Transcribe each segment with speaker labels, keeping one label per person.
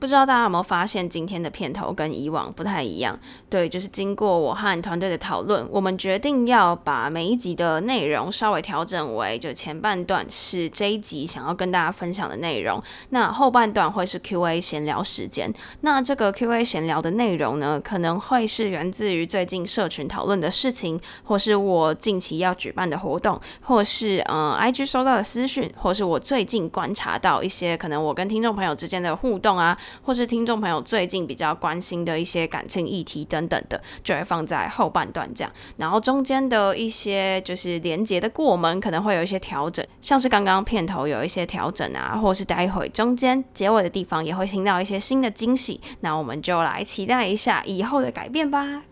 Speaker 1: 不知道大家有没有发现，今天的片头跟以往不太一样？对，就是经过我和团队的讨论，我们决定要把每一集的内容稍微调整为，就前半段是这一集想要跟大家分享的内容，那后半段会是 Q&A 闲聊时间。那这个 Q&A 闲聊的内容呢，可能会是源自于最近社群讨论的事情，或是我近期要举办的活动，或是呃 IG 收到的私讯，或是我最近观察到一些可能我跟听众朋友之间的互动啊。或是听众朋友最近比较关心的一些感情议题等等的，就会放在后半段这样。然后中间的一些就是连接的过门，可能会有一些调整，像是刚刚片头有一些调整啊，或是待会中间结尾的地方也会听到一些新的惊喜。那我们就来期待一下以后的改变吧。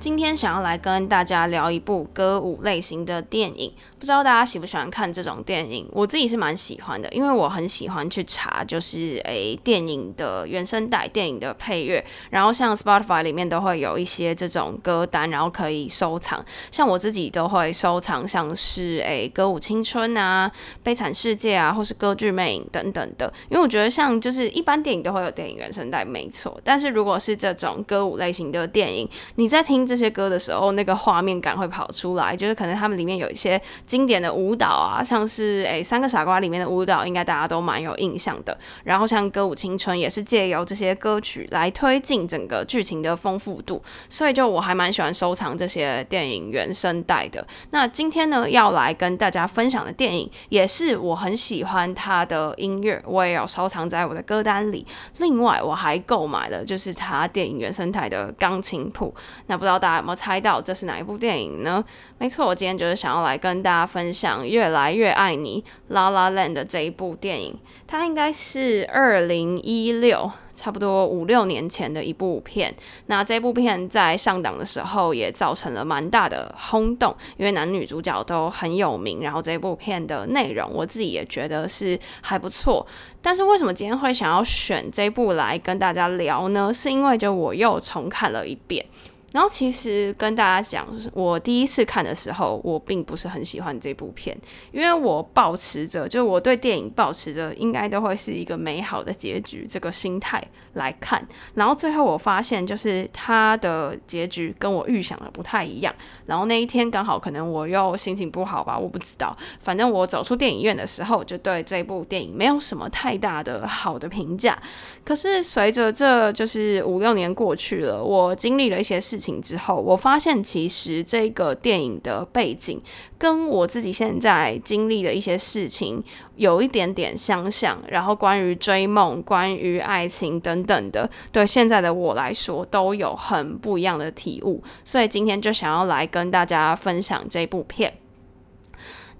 Speaker 1: 今天想要来跟大家聊一部歌舞类型的电影，不知道大家喜不喜欢看这种电影？我自己是蛮喜欢的，因为我很喜欢去查，就是诶电影的原声带、电影的配乐，然后像 Spotify 里面都会有一些这种歌单，然后可以收藏。像我自己都会收藏，像是诶歌舞青春啊、悲惨世界啊，或是歌剧魅影等等的。因为我觉得像就是一般电影都会有电影原声带，没错。但是如果是这种歌舞类型的电影，你在听。这些歌的时候，那个画面感会跑出来，就是可能他们里面有一些经典的舞蹈啊，像是诶《三个傻瓜》里面的舞蹈，应该大家都蛮有印象的。然后像《歌舞青春》也是借由这些歌曲来推进整个剧情的丰富度，所以就我还蛮喜欢收藏这些电影原声带的。那今天呢，要来跟大家分享的电影，也是我很喜欢它的音乐，我也有收藏在我的歌单里。另外，我还购买了就是它电影原声带的钢琴谱。那不知道。大家有没有猜到这是哪一部电影呢？没错，我今天就是想要来跟大家分享《越来越爱你》La La Land 的这一部电影。它应该是二零一六，差不多五六年前的一部片。那这部片在上档的时候也造成了蛮大的轰动，因为男女主角都很有名。然后这部片的内容，我自己也觉得是还不错。但是为什么今天会想要选这部来跟大家聊呢？是因为就我又重看了一遍。然后其实跟大家讲，我第一次看的时候，我并不是很喜欢这部片，因为我保持着，就我对电影保持着应该都会是一个美好的结局这个心态来看。然后最后我发现，就是它的结局跟我预想的不太一样。然后那一天刚好可能我又心情不好吧，我不知道。反正我走出电影院的时候，就对这部电影没有什么太大的好的评价。可是随着这就是五六年过去了，我经历了一些事。情之后，我发现其实这个电影的背景跟我自己现在经历的一些事情有一点点相像。然后关于追梦、关于爱情等等的，对现在的我来说都有很不一样的体悟。所以今天就想要来跟大家分享这部片。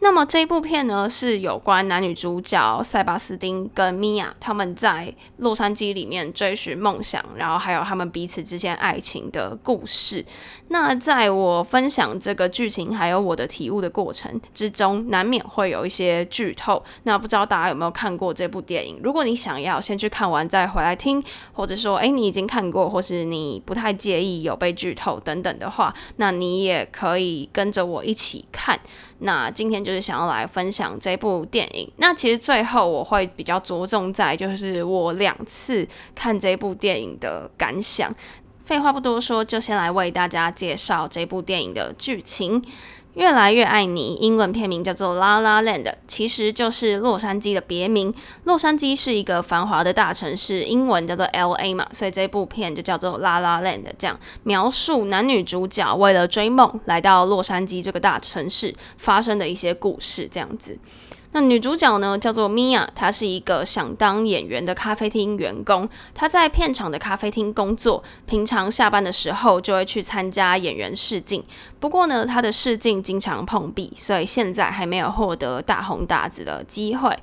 Speaker 1: 那么这一部片呢，是有关男女主角塞巴斯丁跟米娅他们在洛杉矶里面追寻梦想，然后还有他们彼此之间爱情的故事。那在我分享这个剧情还有我的体悟的过程之中，难免会有一些剧透。那不知道大家有没有看过这部电影？如果你想要先去看完再回来听，或者说诶你已经看过，或是你不太介意有被剧透等等的话，那你也可以跟着我一起看。那今天就就是想要来分享这部电影。那其实最后我会比较着重在就是我两次看这部电影的感想。废话不多说，就先来为大家介绍这部电影的剧情。越来越爱你，英文片名叫做《La La Land》，其实就是洛杉矶的别名。洛杉矶是一个繁华的大城市，英文叫做 L A 嘛，所以这部片就叫做《La La Land》，这样描述男女主角为了追梦来到洛杉矶这个大城市发生的一些故事，这样子。那女主角呢，叫做米娅，她是一个想当演员的咖啡厅员工。她在片场的咖啡厅工作，平常下班的时候就会去参加演员试镜。不过呢，她的试镜经常碰壁，所以现在还没有获得大红大紫的机会。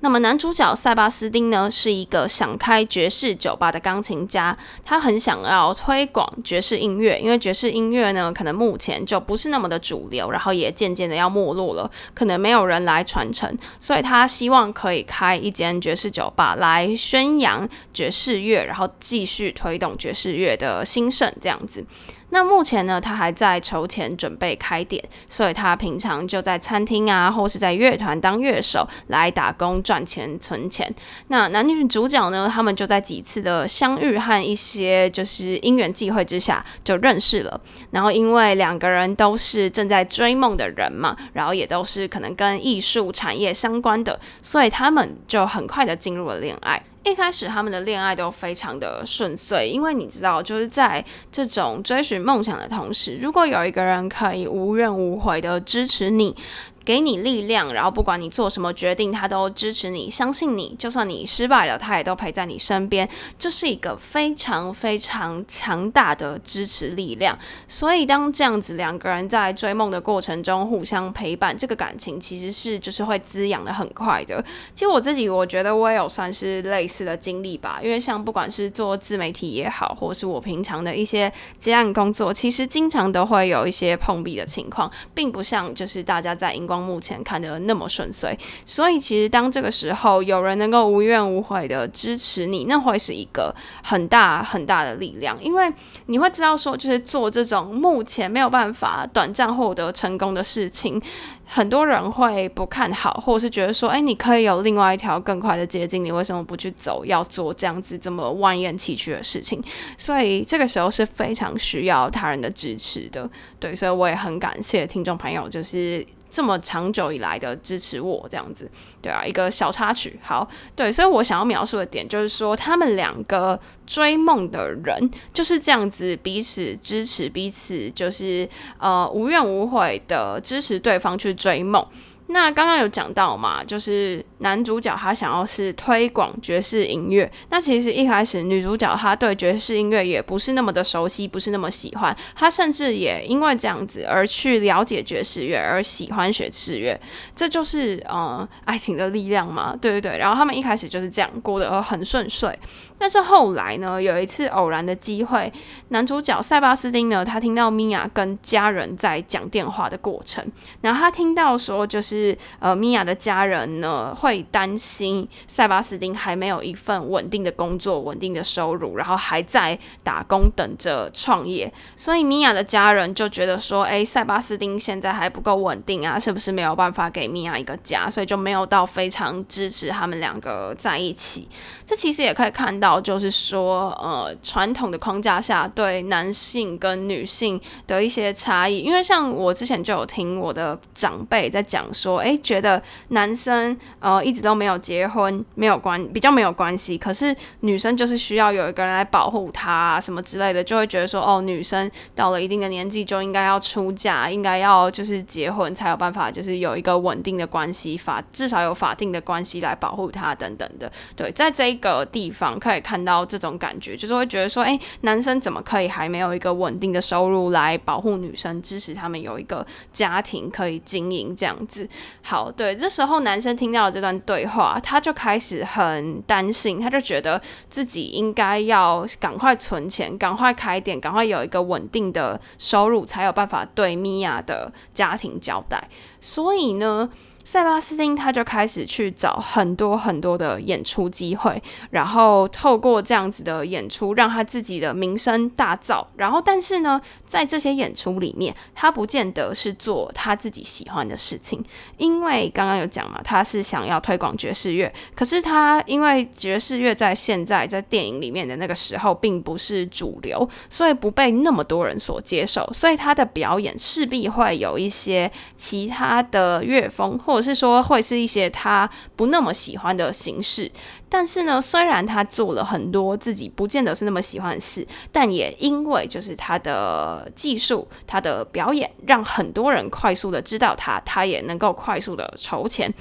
Speaker 1: 那么男主角塞巴斯丁呢，是一个想开爵士酒吧的钢琴家，他很想要推广爵士音乐，因为爵士音乐呢，可能目前就不是那么的主流，然后也渐渐的要没落了，可能没有人来传承，所以他希望可以开一间爵士酒吧来宣扬爵士乐，然后继续推动爵士乐的兴盛，这样子。那目前呢，他还在筹钱准备开店，所以他平常就在餐厅啊，或是在乐团当乐手来打工赚钱存钱。那男女主角呢，他们就在几次的相遇和一些就是因缘际会之下就认识了。然后因为两个人都是正在追梦的人嘛，然后也都是可能跟艺术产业相关的，所以他们就很快的进入了恋爱。一开始他们的恋爱都非常的顺遂，因为你知道，就是在这种追寻梦想的同时，如果有一个人可以无怨无悔的支持你。给你力量，然后不管你做什么决定，他都支持你，相信你。就算你失败了，他也都陪在你身边。这是一个非常非常强大的支持力量。所以，当这样子两个人在追梦的过程中互相陪伴，这个感情其实是就是会滋养的很快的。其实我自己我觉得我也有算是类似的经历吧，因为像不管是做自媒体也好，或是我平常的一些接案工作，其实经常都会有一些碰壁的情况，并不像就是大家在荧光。目前看的那么顺遂，所以其实当这个时候有人能够无怨无悔的支持你，那会是一个很大很大的力量，因为你会知道说，就是做这种目前没有办法短暂获得成功的事情，很多人会不看好，或者是觉得说，哎，你可以有另外一条更快的捷径，你为什么不去走？要做这样子这么万艳崎岖的事情，所以这个时候是非常需要他人的支持的。对，所以我也很感谢听众朋友，就是。这么长久以来的支持我这样子，对啊，一个小插曲。好，对，所以我想要描述的点就是说，他们两个追梦的人就是这样子，彼此支持彼此，就是呃无怨无悔的支持对方去追梦。那刚刚有讲到嘛，就是男主角他想要是推广爵士音乐。那其实一开始女主角她对爵士音乐也不是那么的熟悉，不是那么喜欢。她甚至也因为这样子而去了解爵士乐，而喜欢爵士乐。这就是呃爱情的力量嘛，对对对。然后他们一开始就是这样过得很顺遂。但是后来呢，有一次偶然的机会，男主角塞巴斯丁呢，他听到米娅跟家人在讲电话的过程，然后他听到说，就是呃，米娅的家人呢会担心塞巴斯丁还没有一份稳定的工作、稳定的收入，然后还在打工等着创业，所以米娅的家人就觉得说，哎，塞巴斯丁现在还不够稳定啊，是不是没有办法给米娅一个家？所以就没有到非常支持他们两个在一起。这其实也可以看到。就是说，呃，传统的框架下对男性跟女性的一些差异，因为像我之前就有听我的长辈在讲说，诶，觉得男生呃一直都没有结婚，没有关比较没有关系，可是女生就是需要有一个人来保护她什么之类的，就会觉得说，哦，女生到了一定的年纪就应该要出嫁，应该要就是结婚才有办法，就是有一个稳定的关系法，至少有法定的关系来保护她等等的。对，在这个地方可以。看到这种感觉，就是会觉得说，哎，男生怎么可以还没有一个稳定的收入来保护女生，支持他们有一个家庭可以经营这样子？好，对，这时候男生听到这段对话，他就开始很担心，他就觉得自己应该要赶快存钱，赶快开店，赶快有一个稳定的收入，才有办法对米娅的家庭交代。所以呢。塞巴斯汀他就开始去找很多很多的演出机会，然后透过这样子的演出，让他自己的名声大噪。然后，但是呢，在这些演出里面，他不见得是做他自己喜欢的事情，因为刚刚有讲嘛，他是想要推广爵士乐。可是他因为爵士乐在现在在电影里面的那个时候并不是主流，所以不被那么多人所接受，所以他的表演势必会有一些其他的乐风。或或者是说会是一些他不那么喜欢的形式，但是呢，虽然他做了很多自己不见得是那么喜欢的事，但也因为就是他的技术、他的表演，让很多人快速的知道他，他也能够快速的筹钱。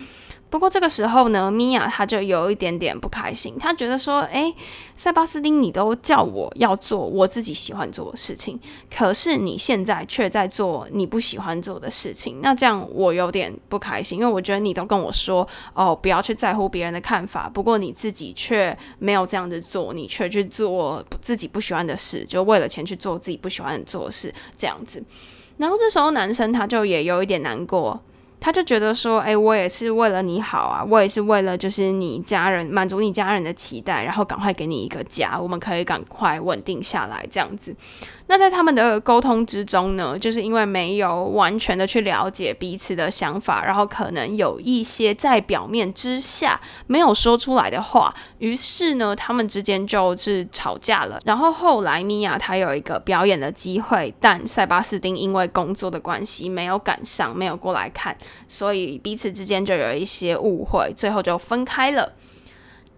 Speaker 1: 不过这个时候呢，米娅她就有一点点不开心，她觉得说：“诶，塞巴斯丁，你都叫我要做我自己喜欢做的事情，可是你现在却在做你不喜欢做的事情，那这样我有点不开心，因为我觉得你都跟我说哦，不要去在乎别人的看法，不过你自己却没有这样子做，你却去做自己不喜欢的事，就为了钱去做自己不喜欢做的事，这样子。然后这时候男生他就也有一点难过。”他就觉得说，哎，我也是为了你好啊，我也是为了就是你家人满足你家人的期待，然后赶快给你一个家，我们可以赶快稳定下来这样子。那在他们的沟通之中呢，就是因为没有完全的去了解彼此的想法，然后可能有一些在表面之下没有说出来的话，于是呢，他们之间就是吵架了。然后后来米娅她有一个表演的机会，但塞巴斯丁因为工作的关系没有赶上，没有过来看，所以彼此之间就有一些误会，最后就分开了。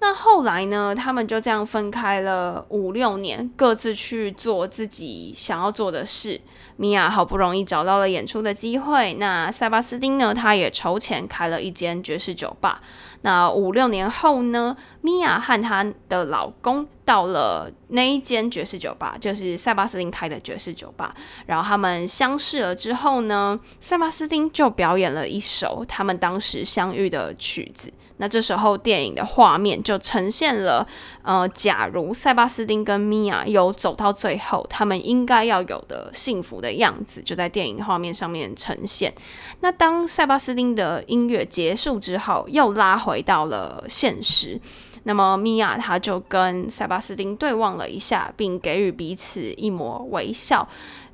Speaker 1: 那后来呢？他们就这样分开了五六年，各自去做自己想要做的事。米娅好不容易找到了演出的机会，那塞巴斯丁呢？他也筹钱开了一间爵士酒吧。那五六年后呢？米娅和她的老公到了那一间爵士酒吧，就是塞巴斯汀开的爵士酒吧。然后他们相识了之后呢，塞巴斯汀就表演了一首他们当时相遇的曲子。那这时候电影的画面就呈现了，呃，假如塞巴斯汀跟米娅有走到最后，他们应该要有的幸福的样子，就在电影画面上面呈现。那当塞巴斯汀的音乐结束之后，又拉回到了现实。那么米娅她就跟塞巴斯汀对望了一下，并给予彼此一抹微笑，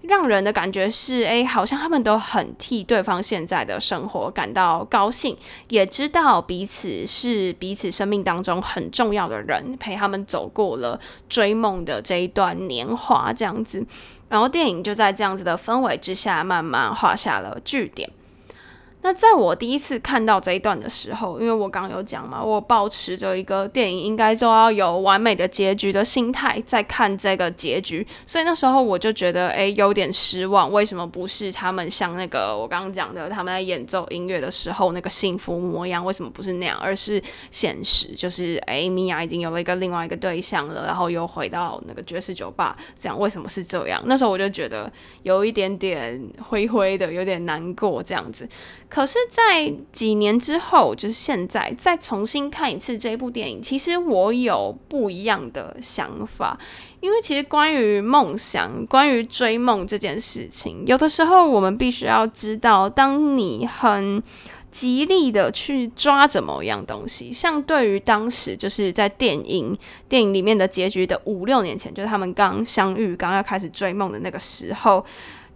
Speaker 1: 让人的感觉是，哎，好像他们都很替对方现在的生活感到高兴，也知道彼此是彼此生命当中很重要的人，陪他们走过了追梦的这一段年华，这样子。然后电影就在这样子的氛围之下，慢慢画下了句点。那在我第一次看到这一段的时候，因为我刚有讲嘛，我保持着一个电影应该都要有完美的结局的心态在看这个结局，所以那时候我就觉得，哎，有点失望。为什么不是他们像那个我刚刚讲的，他们在演奏音乐的时候那个幸福模样？为什么不是那样，而是现实？就是哎，米娅已经有了一个另外一个对象了，然后又回到那个爵士酒吧，这样为什么是这样？那时候我就觉得有一点点灰灰的，有点难过这样子。可是，在几年之后，就是现在再重新看一次这部电影，其实我有不一样的想法。因为其实关于梦想、关于追梦这件事情，有的时候我们必须要知道，当你很极力的去抓着某一样东西，像对于当时就是在电影电影里面的结局的五六年前，就是他们刚相遇、刚要开始追梦的那个时候。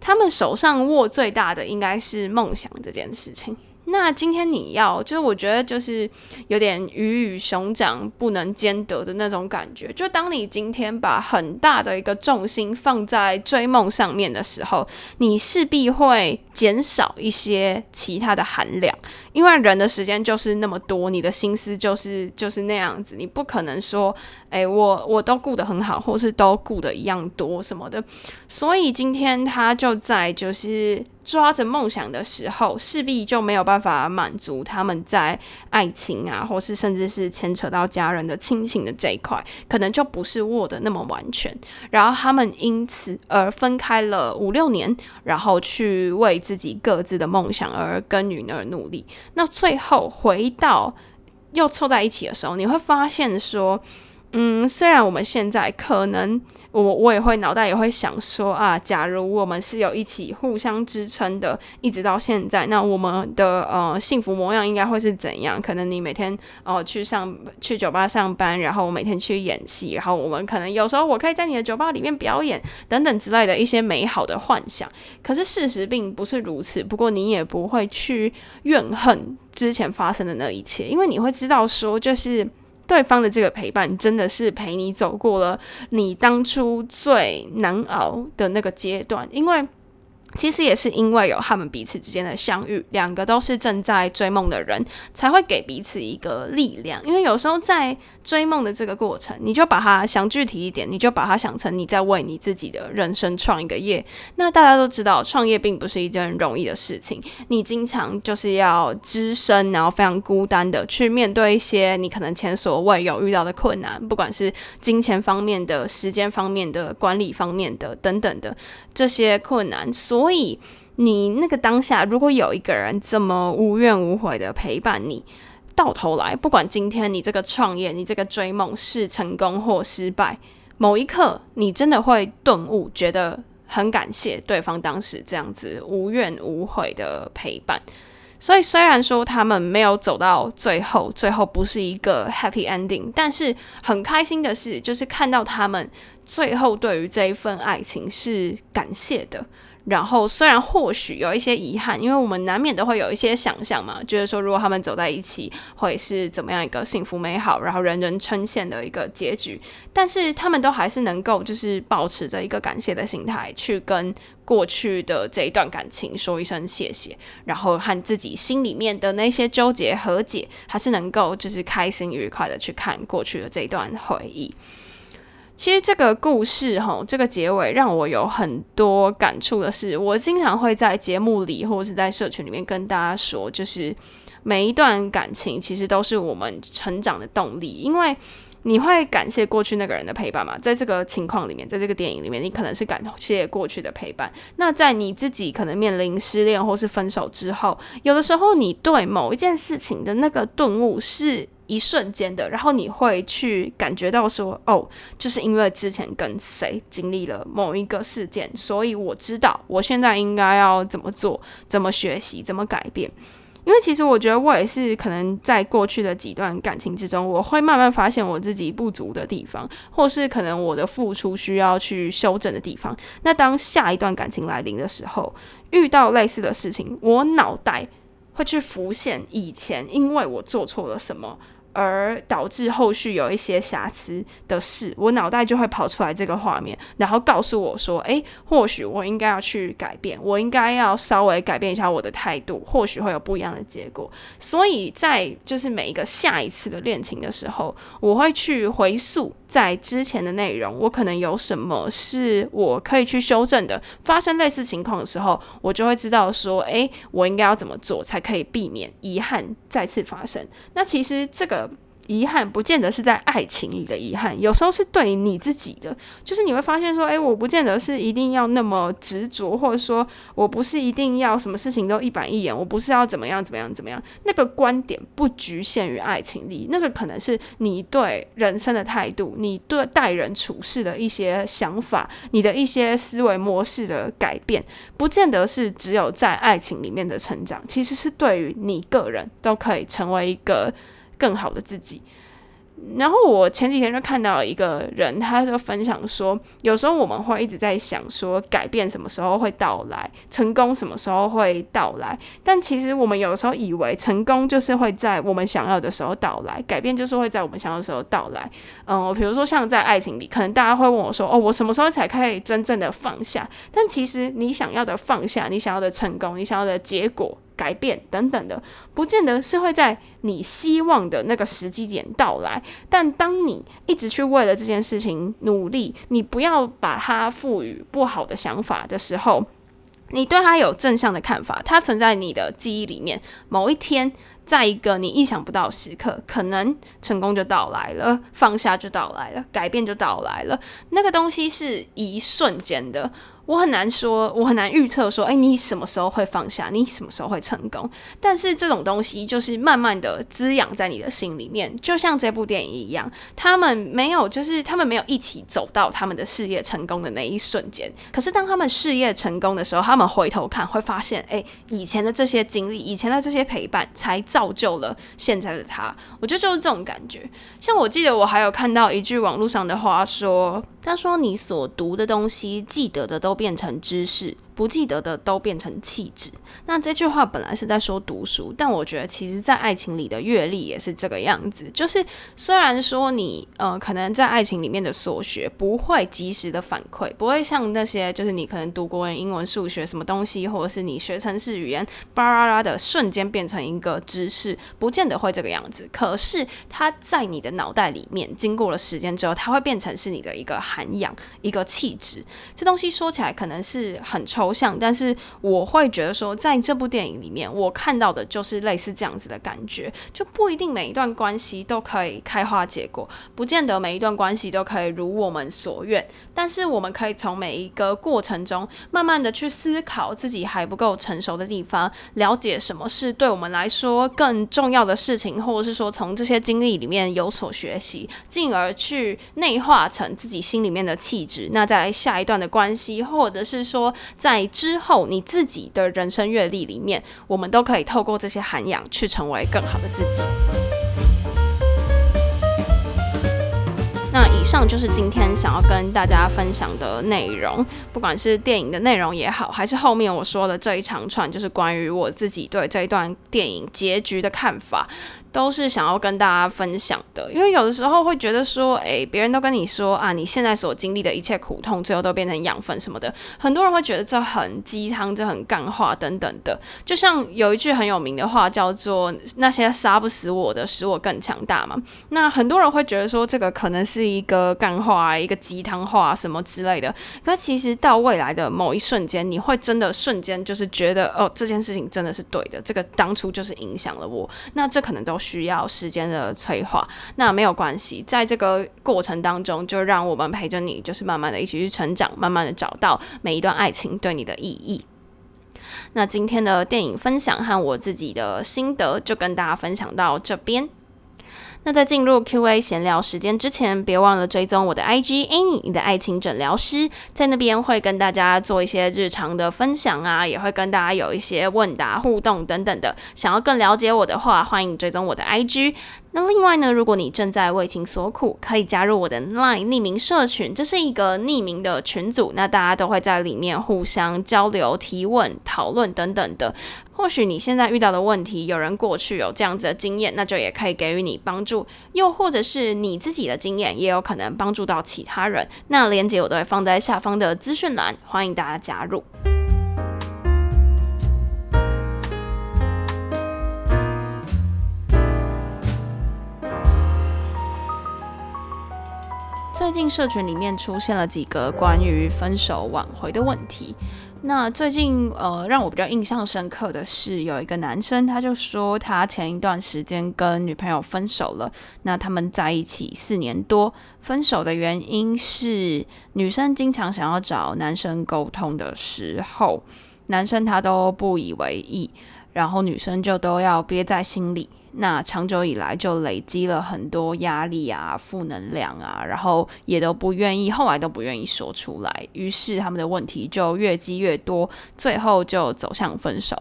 Speaker 1: 他们手上握最大的应该是梦想这件事情。那今天你要，就是我觉得就是有点鱼与熊掌不能兼得的那种感觉。就当你今天把很大的一个重心放在追梦上面的时候，你势必会减少一些其他的含量。因为人的时间就是那么多，你的心思就是就是那样子，你不可能说，哎，我我都顾得很好，或是都顾得一样多什么的。所以今天他就在就是抓着梦想的时候，势必就没有办法满足他们在爱情啊，或是甚至是牵扯到家人的亲情的这一块，可能就不是握的那么完全。然后他们因此而分开了五六年，然后去为自己各自的梦想而耕耘而努力。那最后回到又凑在一起的时候，你会发现说，嗯，虽然我们现在可能。我我也会脑袋也会想说啊，假如我们是有一起互相支撑的，一直到现在，那我们的呃幸福模样应该会是怎样？可能你每天哦去上去酒吧上班，然后我每天去演戏，然后我们可能有时候我可以在你的酒吧里面表演等等之类的一些美好的幻想。可是事实并不是如此。不过你也不会去怨恨之前发生的那一切，因为你会知道说就是。对方的这个陪伴，真的是陪你走过了你当初最难熬的那个阶段，因为其实也是因为有他们彼此之间的相遇，两个都是正在追梦的人，才会给彼此一个力量。因为有时候在追梦的这个过程，你就把它想具体一点，你就把它想成你在为你自己的人生创一个业。那大家都知道，创业并不是一件容易的事情，你经常就是要只身，然后非常孤单的去面对一些你可能前所未有遇到的困难，不管是金钱方面的、时间方面的、管理方面的等等的这些困难，所。所以，你那个当下，如果有一个人这么无怨无悔的陪伴你，到头来，不管今天你这个创业、你这个追梦是成功或失败，某一刻，你真的会顿悟，觉得很感谢对方当时这样子无怨无悔的陪伴。所以，虽然说他们没有走到最后，最后不是一个 happy ending，但是很开心的是，就是看到他们最后对于这一份爱情是感谢的。然后，虽然或许有一些遗憾，因为我们难免都会有一些想象嘛，就是说如果他们走在一起，会是怎么样一个幸福美好，然后人人称羡的一个结局。但是他们都还是能够，就是保持着一个感谢的心态，去跟过去的这一段感情说一声谢谢，然后和自己心里面的那些纠结和解，还是能够就是开心愉快的去看过去的这一段回忆。其实这个故事哈，这个结尾让我有很多感触的是，我经常会在节目里或者是在社群里面跟大家说，就是每一段感情其实都是我们成长的动力，因为你会感谢过去那个人的陪伴吗。在这个情况里面，在这个电影里面，你可能是感谢过去的陪伴。那在你自己可能面临失恋或是分手之后，有的时候你对某一件事情的那个顿悟是。一瞬间的，然后你会去感觉到说，哦，就是因为之前跟谁经历了某一个事件，所以我知道我现在应该要怎么做，怎么学习，怎么改变。因为其实我觉得我也是可能在过去的几段感情之中，我会慢慢发现我自己不足的地方，或是可能我的付出需要去修正的地方。那当下一段感情来临的时候，遇到类似的事情，我脑袋会去浮现以前因为我做错了什么。而导致后续有一些瑕疵的事，我脑袋就会跑出来这个画面，然后告诉我说：“诶，或许我应该要去改变，我应该要稍微改变一下我的态度，或许会有不一样的结果。”所以在就是每一个下一次的恋情的时候，我会去回溯在之前的内容，我可能有什么是我可以去修正的。发生类似情况的时候，我就会知道说：“诶，我应该要怎么做才可以避免遗憾再次发生？”那其实这个。遗憾不见得是在爱情里的遗憾，有时候是对你自己的，就是你会发现说，诶，我不见得是一定要那么执着，或者说我不是一定要什么事情都一板一眼，我不是要怎么样怎么样怎么样。那个观点不局限于爱情里，那个可能是你对人生的态度，你对待人处事的一些想法，你的一些思维模式的改变，不见得是只有在爱情里面的成长，其实是对于你个人都可以成为一个。更好的自己。然后我前几天就看到一个人，他就分享说，有时候我们会一直在想说，改变什么时候会到来，成功什么时候会到来。但其实我们有时候以为成功就是会在我们想要的时候到来，改变就是会在我们想要的时候到来。嗯，比如说像在爱情里，可能大家会问我说，哦，我什么时候才可以真正的放下？但其实你想要的放下，你想要的成功，你想要的结果。改变等等的，不见得是会在你希望的那个时机点到来。但当你一直去为了这件事情努力，你不要把它赋予不好的想法的时候，你对它有正向的看法，它存在你的记忆里面。某一天，在一个你意想不到时刻，可能成功就到来了，放下就到来了，改变就到来了。那个东西是一瞬间的。我很难说，我很难预测说，哎，你什么时候会放下？你什么时候会成功？但是这种东西就是慢慢的滋养在你的心里面，就像这部电影一样，他们没有，就是他们没有一起走到他们的事业成功的那一瞬间。可是当他们事业成功的时候，他们回头看会发现，哎，以前的这些经历，以前的这些陪伴，才造就了现在的他。我觉得就是这种感觉。像我记得我还有看到一句网络上的话说。他说：“你所读的东西，记得的都变成知识。”不记得的都变成气质。那这句话本来是在说读书，但我觉得其实，在爱情里的阅历也是这个样子。就是虽然说你呃，可能在爱情里面的所学不会及时的反馈，不会像那些就是你可能读国文、英文、数学什么东西，或者是你学城市语言，巴拉拉的瞬间变成一个知识，不见得会这个样子。可是它在你的脑袋里面，经过了时间之后，它会变成是你的一个涵养、一个气质。这东西说起来可能是很抽。抽象，但是我会觉得说，在这部电影里面，我看到的就是类似这样子的感觉，就不一定每一段关系都可以开花结果，不见得每一段关系都可以如我们所愿，但是我们可以从每一个过程中，慢慢的去思考自己还不够成熟的地方，了解什么是对我们来说更重要的事情，或者是说从这些经历里面有所学习，进而去内化成自己心里面的气质。那在下一段的关系，或者是说在在之后，你自己的人生阅历里面，我们都可以透过这些涵养，去成为更好的自己。那以上就是今天想要跟大家分享的内容，不管是电影的内容也好，还是后面我说的这一长串，就是关于我自己对这一段电影结局的看法。都是想要跟大家分享的，因为有的时候会觉得说，诶，别人都跟你说啊，你现在所经历的一切苦痛，最后都变成养分什么的，很多人会觉得这很鸡汤，这很干话等等的。就像有一句很有名的话叫做“那些杀不死我的，使我更强大”嘛。那很多人会觉得说，这个可能是一个干话，一个鸡汤话什么之类的。可其实到未来的某一瞬间，你会真的瞬间就是觉得，哦，这件事情真的是对的，这个当初就是影响了我。那这可能都。需要时间的催化，那没有关系，在这个过程当中，就让我们陪着你，就是慢慢的一起去成长，慢慢的找到每一段爱情对你的意义。那今天的电影分享和我自己的心得，就跟大家分享到这边。那在进入 Q&A 闲聊时间之前，别忘了追踪我的 IG Annie，你的爱情诊疗师，在那边会跟大家做一些日常的分享啊，也会跟大家有一些问答互动等等的。想要更了解我的话，欢迎追踪我的 IG。那另外呢，如果你正在为情所苦，可以加入我的 LINE 匿名社群，这是一个匿名的群组，那大家都会在里面互相交流、提问、讨论等等的。或许你现在遇到的问题，有人过去有这样子的经验，那就也可以给予你帮助；又或者是你自己的经验，也有可能帮助到其他人。那链接我都会放在下方的资讯栏，欢迎大家加入。最近社群里面出现了几个关于分手挽回的问题。那最近呃，让我比较印象深刻的是，有一个男生他就说，他前一段时间跟女朋友分手了。那他们在一起四年多，分手的原因是女生经常想要找男生沟通的时候，男生他都不以为意，然后女生就都要憋在心里。那长久以来就累积了很多压力啊、负能量啊，然后也都不愿意，后来都不愿意说出来，于是他们的问题就越积越多，最后就走向分手。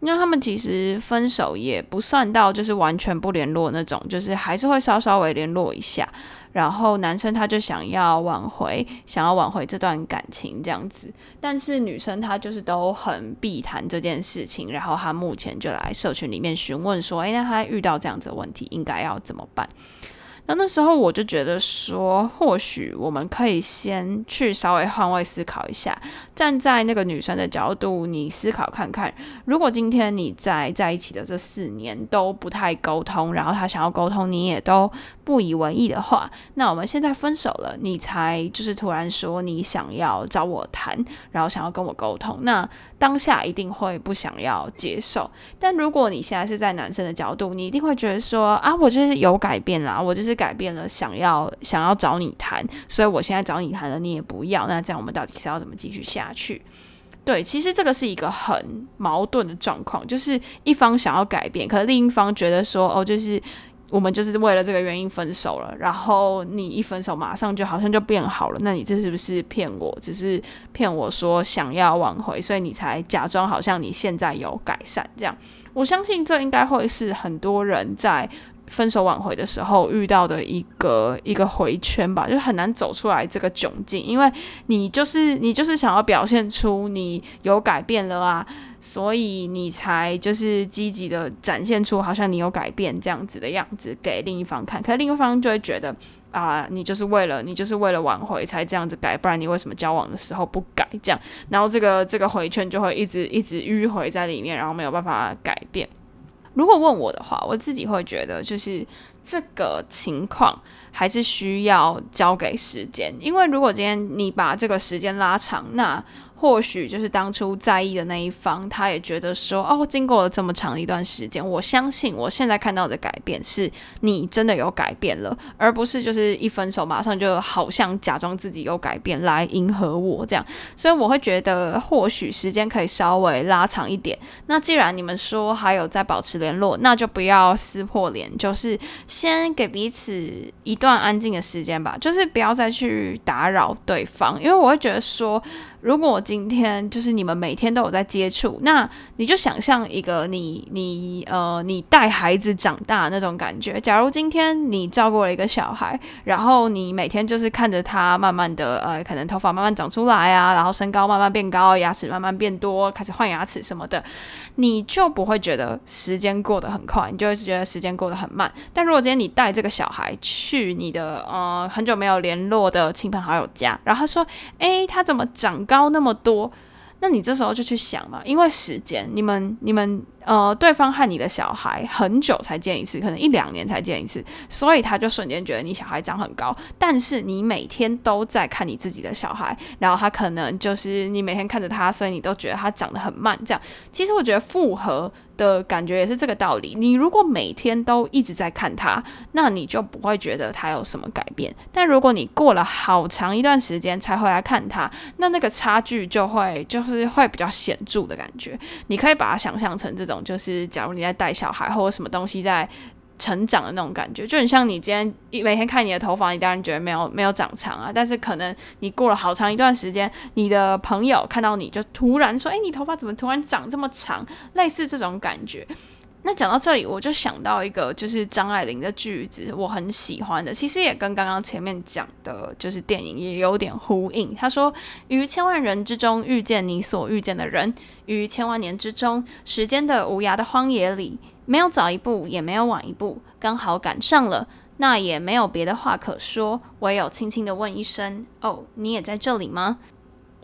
Speaker 1: 那他们其实分手也不算到就是完全不联络那种，就是还是会稍稍微联络一下。然后男生他就想要挽回，想要挽回这段感情这样子，但是女生她就是都很避谈这件事情。然后她目前就来社群里面询问说：“诶，那她遇到这样子的问题，应该要怎么办？”那那时候我就觉得说，或许我们可以先去稍微换位思考一下，站在那个女生的角度，你思考看看，如果今天你在在一起的这四年都不太沟通，然后他想要沟通，你也都不以为意的话，那我们现在分手了，你才就是突然说你想要找我谈，然后想要跟我沟通，那当下一定会不想要接受。但如果你现在是在男生的角度，你一定会觉得说啊，我就是有改变啦，我就是。改变了，想要想要找你谈，所以我现在找你谈了，你也不要，那这样我们到底是要怎么继续下去？对，其实这个是一个很矛盾的状况，就是一方想要改变，可是另一方觉得说，哦，就是我们就是为了这个原因分手了，然后你一分手马上就好像就变好了，那你这是不是骗我？只是骗我说想要挽回，所以你才假装好像你现在有改善这样。我相信这应该会是很多人在。分手挽回的时候遇到的一个一个回圈吧，就很难走出来这个窘境，因为你就是你就是想要表现出你有改变了啊，所以你才就是积极的展现出好像你有改变这样子的样子给另一方看，可是另一方就会觉得啊，你就是为了你就是为了挽回才这样子改，不然你为什么交往的时候不改这样？然后这个这个回圈就会一直一直迂回在里面，然后没有办法改变。如果问我的话，我自己会觉得，就是这个情况还是需要交给时间，因为如果今天你把这个时间拉长，那或许就是当初在意的那一方，他也觉得说，哦，经过了这么长一段时间，我相信我现在看到的改变是你真的有改变了，而不是就是一分手马上就好像假装自己有改变来迎合我这样。所以我会觉得，或许时间可以稍微拉长一点。那既然你们说还有在保持联络，那就不要撕破脸，就是先给彼此一段安静的时间吧，就是不要再去打扰对方，因为我会觉得说。如果今天就是你们每天都有在接触，那你就想象一个你你呃你带孩子长大那种感觉。假如今天你照顾了一个小孩，然后你每天就是看着他慢慢的呃可能头发慢慢长出来啊，然后身高慢慢变高，牙齿慢慢变多，开始换牙齿什么的，你就不会觉得时间过得很快，你就会觉得时间过得很慢。但如果今天你带这个小孩去你的呃很久没有联络的亲朋好友家，然后他说，哎，他怎么长高？高那么多，那你这时候就去想嘛，因为时间，你们你们。呃，对方和你的小孩很久才见一次，可能一两年才见一次，所以他就瞬间觉得你小孩长很高。但是你每天都在看你自己的小孩，然后他可能就是你每天看着他，所以你都觉得他长得很慢。这样，其实我觉得复合的感觉也是这个道理。你如果每天都一直在看他，那你就不会觉得他有什么改变。但如果你过了好长一段时间才回来看他，那那个差距就会就是会比较显著的感觉。你可以把它想象成这种。就是，假如你在带小孩或者什么东西在成长的那种感觉，就很像你今天一每天看你的头发，你当然觉得没有没有长长啊。但是可能你过了好长一段时间，你的朋友看到你就突然说：“哎，你头发怎么突然长这么长？”类似这种感觉。那讲到这里，我就想到一个，就是张爱玲的句子，我很喜欢的，其实也跟刚刚前面讲的，就是电影也有点呼应。他说：“于千万人之中遇见你所遇见的人，于千万年之中，时间的无涯的荒野里，没有早一步，也没有晚一步，刚好赶上了。那也没有别的话可说，唯有轻轻的问一声：哦，你也在这里吗？”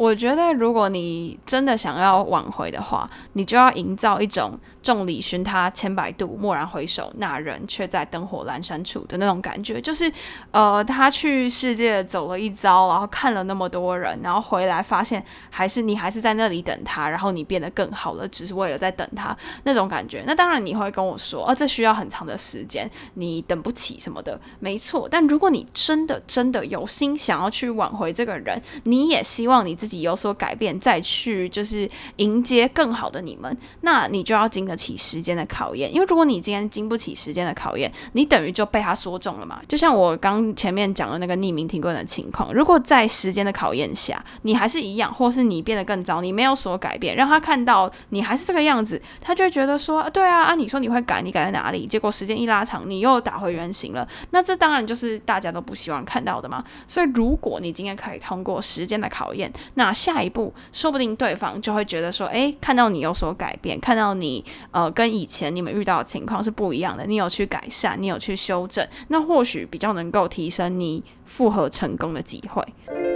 Speaker 1: 我觉得，如果你真的想要挽回的话，你就要营造一种众里寻他千百度，蓦然回首，那人却在灯火阑珊处的那种感觉。就是，呃，他去世界走了一遭，然后看了那么多人，然后回来发现还是你还是在那里等他，然后你变得更好了，只是为了在等他那种感觉。那当然你会跟我说，哦，这需要很长的时间，你等不起什么的，没错。但如果你真的真的有心想要去挽回这个人，你也希望你自己己。有所改变，再去就是迎接更好的你们，那你就要经得起时间的考验。因为如果你今天经不起时间的考验，你等于就被他说中了嘛。就像我刚前面讲的那个匿名提问的情况，如果在时间的考验下，你还是一样，或是你变得更糟，你没有所改变，让他看到你还是这个样子，他就会觉得说，对啊，啊，你说你会改，你改在哪里？结果时间一拉长，你又打回原形了。那这当然就是大家都不希望看到的嘛。所以如果你今天可以通过时间的考验，那那下一步，说不定对方就会觉得说，诶，看到你有所改变，看到你呃跟以前你们遇到的情况是不一样的，你有去改善，你有去修正，那或许比较能够提升你复合成功的机会。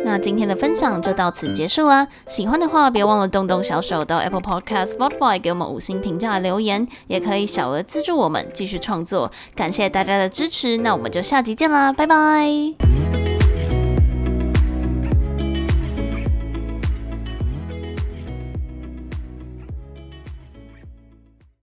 Speaker 1: 那今天的分享就到此结束啦，喜欢的话别忘了动动小手到 Apple Podcast、Spotify 给我们五星评价留言，也可以小额资助我们继续创作，感谢大家的支持，那我们就下集见啦，拜拜。